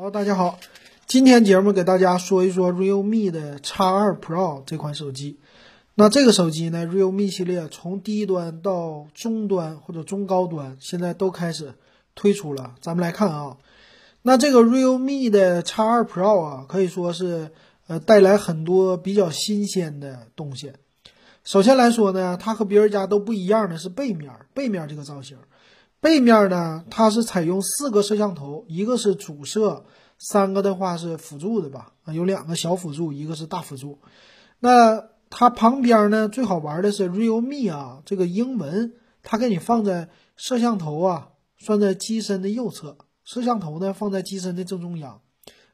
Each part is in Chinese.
好，大家好，今天节目给大家说一说 realme 的 X 二 Pro 这款手机。那这个手机呢，realme 系列从低端到中端或者中高端，现在都开始推出了。咱们来看啊，那这个 realme 的 X 二 Pro 啊，可以说是呃带来很多比较新鲜的东西。首先来说呢，它和别人家都不一样的是背面，背面这个造型。背面呢，它是采用四个摄像头，一个是主摄，三个的话是辅助的吧？啊，有两个小辅助，一个是大辅助。那它旁边呢，最好玩的是 realme 啊，这个英文，它给你放在摄像头啊，放在机身的右侧，摄像头呢放在机身的正中央。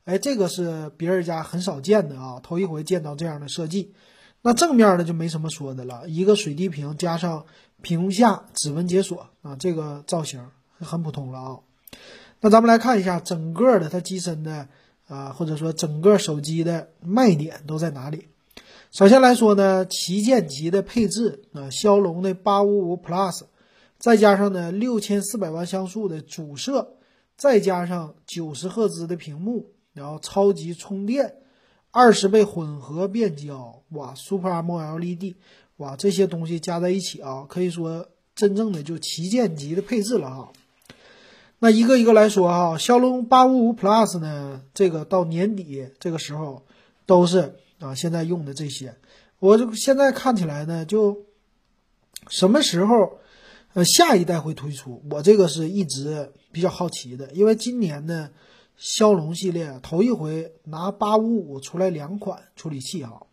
哎，这个是别人家很少见的啊，头一回见到这样的设计。那正面的就没什么说的了，一个水滴屏加上屏下指纹解锁啊，这个造型很普通了啊。那咱们来看一下整个的它机身的啊，或者说整个手机的卖点都在哪里？首先来说呢，旗舰级的配置啊，骁龙的八五五 Plus，再加上呢六千四百万像素的主摄，再加上九十赫兹的屏幕，然后超级充电。二十倍混合变焦，哇，Super AMOLED 哇，这些东西加在一起啊，可以说真正的就旗舰级的配置了啊。那一个一个来说哈，骁龙八五五 Plus 呢，这个到年底这个时候都是啊，现在用的这些，我就现在看起来呢，就什么时候呃下一代会推出，我这个是一直比较好奇的，因为今年呢。骁龙系列头一回拿八五五出来两款处理器哈，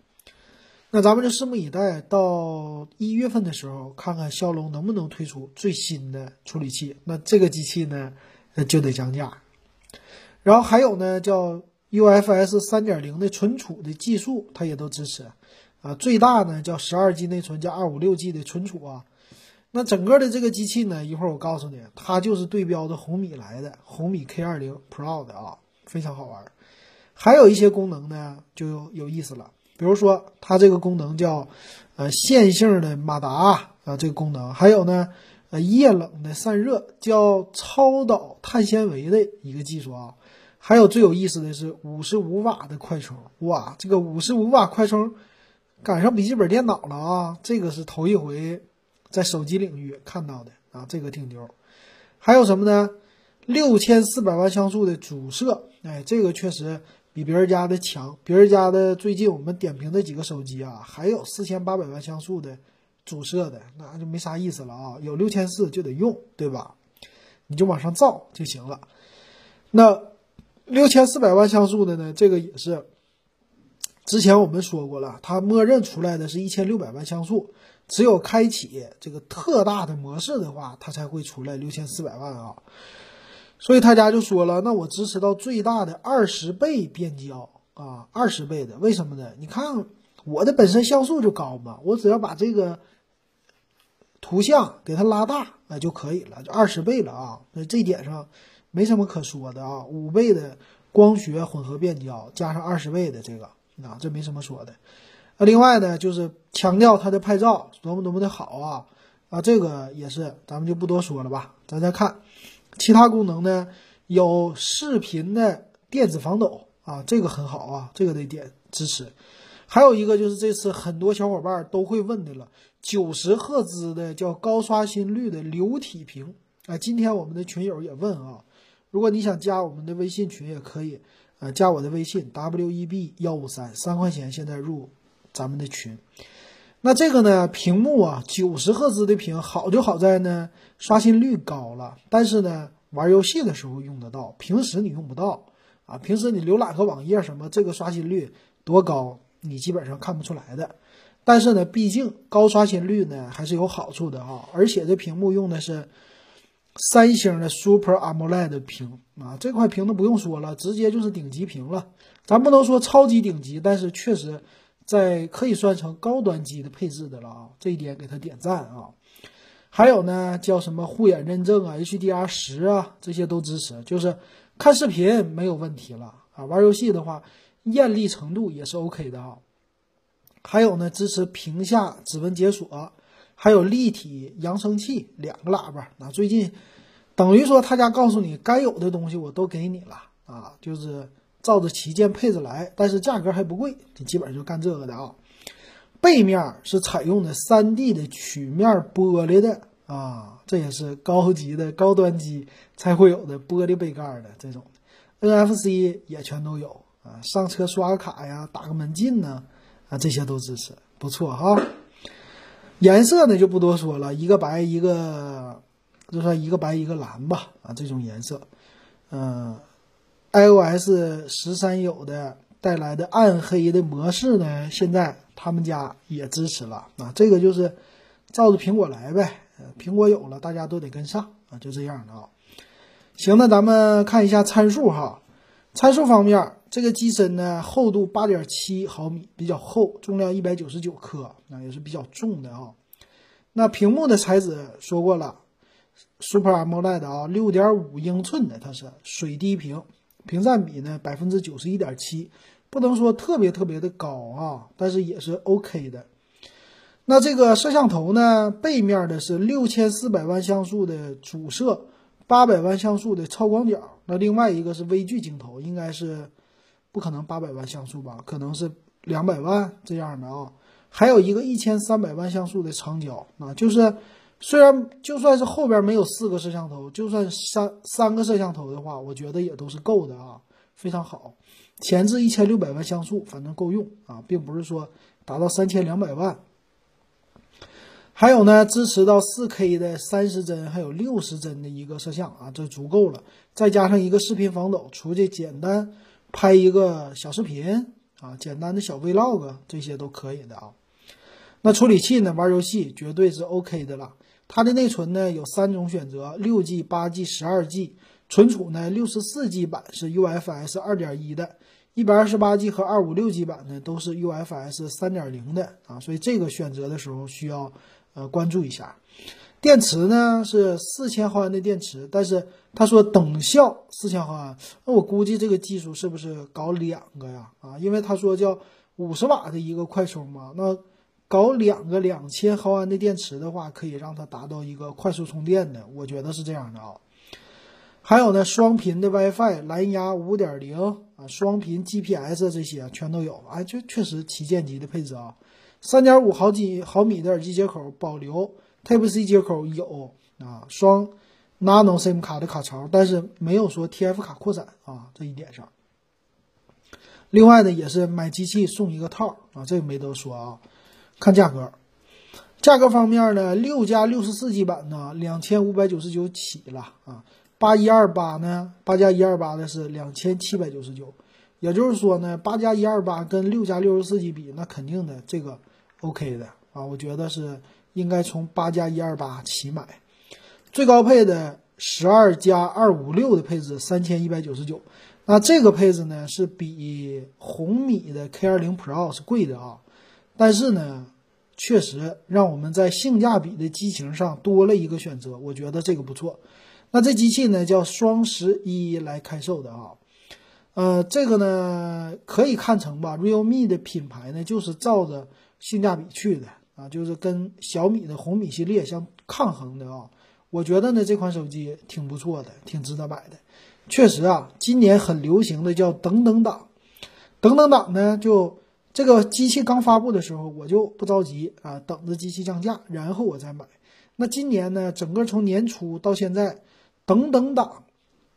那咱们就拭目以待，到一月份的时候看看骁龙能不能推出最新的处理器。那这个机器呢就得降价。然后还有呢叫 UFS 三点零的存储的技术，它也都支持啊，最大呢叫十二 G 内存加二五六 G 的存储啊。那整个的这个机器呢，一会儿我告诉你，它就是对标的红米来的红米 K 二零 Pro 的啊，非常好玩。还有一些功能呢，就有意思了，比如说它这个功能叫呃线性的马达啊，这个功能，还有呢呃液冷的散热，叫超导碳纤维的一个技术啊。还有最有意思的是五十五瓦的快充，哇，这个五十五瓦快充赶上笔记本电脑了啊，这个是头一回。在手机领域看到的啊，这个挺牛。还有什么呢？六千四百万像素的主摄，哎，这个确实比别人家的强。别人家的最近我们点评的几个手机啊，还有四千八百万像素的主摄的，那就没啥意思了啊。有六千四就得用，对吧？你就往上造就行了。那六千四百万像素的呢？这个也是之前我们说过了，它默认出来的是一千六百万像素。只有开启这个特大的模式的话，它才会出来六千四百万啊。所以他家就说了，那我支持到最大的二十倍变焦啊，二十倍的，为什么呢？你看我的本身像素就高嘛，我只要把这个图像给它拉大啊就可以了，就二十倍了啊。那这点上没什么可说的啊，五倍的光学混合变焦加上二十倍的这个，啊，这没什么说的。那另外呢，就是强调它的拍照多么多么的好啊啊，这个也是咱们就不多说了吧。咱再看其他功能呢，有视频的电子防抖啊，这个很好啊，这个得点支持。还有一个就是这次很多小伙伴都会问的了，九十赫兹的叫高刷新率的流体屏啊。今天我们的群友也问啊，如果你想加我们的微信群也可以呃，加我的微信 w e b 幺五三三块钱现在入。咱们的群，那这个呢？屏幕啊，九十赫兹的屏，好就好在呢，刷新率高了。但是呢，玩游戏的时候用得到，平时你用不到啊。平时你浏览个网页什么，这个刷新率多高，你基本上看不出来的。但是呢，毕竟高刷新率呢还是有好处的啊。而且这屏幕用的是三星的 Super AMOLED 屏啊，这块屏都不用说了，直接就是顶级屏了。咱不能说超级顶级，但是确实。在可以算成高端机的配置的了啊，这一点给他点赞啊。还有呢，叫什么护眼认证啊，HDR 十啊，这些都支持，就是看视频没有问题了啊。玩游戏的话，艳丽程度也是 OK 的啊。还有呢，支持屏下指纹解锁，还有立体扬声器两个喇叭。那最近等于说他家告诉你该有的东西我都给你了啊，就是照着旗舰配置来，但是价格还不贵，你基本上就干这个的啊。背面是采用的 3D 的曲面玻璃的啊，这也是高级的高端机才会有的玻璃杯盖的这种，NFC 也全都有啊。上车刷个卡呀，打个门禁呢，啊，这些都支持，不错哈。颜色呢就不多说了，一个白一个，就算一个白一个蓝吧啊，这种颜色，嗯，iOS 十三有的带来的暗黑的模式呢，现在。他们家也支持了啊，这个就是照着苹果来呗，苹果有了，大家都得跟上啊，就这样的啊。行，那咱们看一下参数哈。参数方面，这个机身呢厚度八点七毫米，比较厚，重量一百九十九克，那也是比较重的啊。那屏幕的材质说过了，Super AMOLED 啊，六点五英寸的，它是水滴屏，屏占比呢百分之九十一点七。不能说特别特别的高啊，但是也是 OK 的。那这个摄像头呢，背面的是六千四百万像素的主摄，八百万像素的超广角。那另外一个是微距镜头，应该是不可能八百万像素吧？可能是两百万这样的啊。还有一个一千三百万像素的长焦啊，就是虽然就算是后边没有四个摄像头，就算三三个摄像头的话，我觉得也都是够的啊，非常好。前置一千六百万像素，反正够用啊，并不是说达到三千两百万。还有呢，支持到四 K 的三十帧，还有六十帧的一个摄像啊，这足够了。再加上一个视频防抖，出去简单拍一个小视频啊，简单的小 Vlog 这些都可以的啊。那处理器呢，玩游戏绝对是 OK 的了。它的内存呢有三种选择：六 G、八 G、十二 G。存储呢，六十四 G 版是 UFS 二点一的，一百二十八 G 和二五六 G 版呢都是 UFS 三点零的啊，所以这个选择的时候需要呃关注一下。电池呢是四千毫安的电池，但是他说等效四千毫安，那我估计这个技术是不是搞两个呀？啊，因为他说叫五十瓦的一个快充嘛，那搞两个两千毫安的电池的话，可以让它达到一个快速充电的，我觉得是这样的啊。还有呢，双频的 WiFi、蓝牙五点零啊，双频 GPS 这些全都有，哎，这确实旗舰级的配置啊。三点五毫几毫米的耳机接口保留，Type C 接口有啊，双 Nano SIM 卡的卡槽，但是没有说 TF 卡扩展啊，这一点上。另外呢，也是买机器送一个套啊，这个没得说啊。看价格，价格方面呢，六加六十四 G 版呢，两千五百九十九起了啊。八一二八呢？八加一二八的是两千七百九十九，也就是说呢，八加一二八跟六加六十四 G 比，那肯定的这个 OK 的啊，我觉得是应该从八加一二八起买。最高配的十二加二五六的配置三千一百九十九，那这个配置呢是比红米的 K 二零 Pro 是贵的啊，但是呢，确实让我们在性价比的机型上多了一个选择，我觉得这个不错。那这机器呢，叫双十一来开售的啊，呃，这个呢可以看成吧，realme 的品牌呢就是照着性价比去的啊，就是跟小米的红米系列相抗衡的啊。我觉得呢这款手机挺不错的，挺值得买的。确实啊，今年很流行的叫等等党，等等党呢就这个机器刚发布的时候，我就不着急啊，等着机器降价，然后我再买。那今年呢，整个从年初到现在。等等党，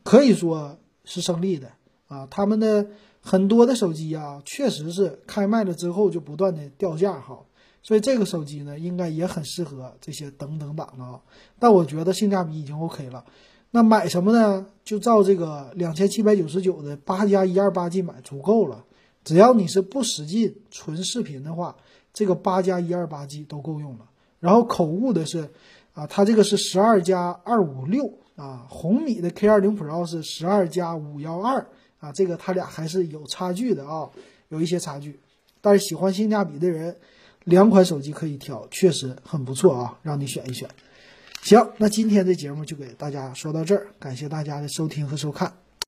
可以说是胜利的啊！他们的很多的手机啊，确实是开卖了之后就不断的掉价哈，所以这个手机呢，应该也很适合这些等等党的啊。但我觉得性价比已经 OK 了，那买什么呢？就照这个两千七百九十九的八加一二八 G 买足够了。只要你是不使劲纯视频的话，这个八加一二八 G 都够用了。然后口误的是啊，它这个是十二加二五六。啊，红米的 K 二零 Pro 是十二加五幺二啊，这个它俩还是有差距的啊，有一些差距。但是喜欢性价比的人，两款手机可以挑，确实很不错啊，让你选一选。行，那今天的节目就给大家说到这儿，感谢大家的收听和收看。